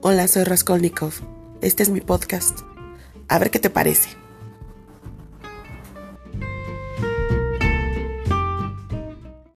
Hola, soy Raskolnikov. Este es mi podcast. A ver qué te parece.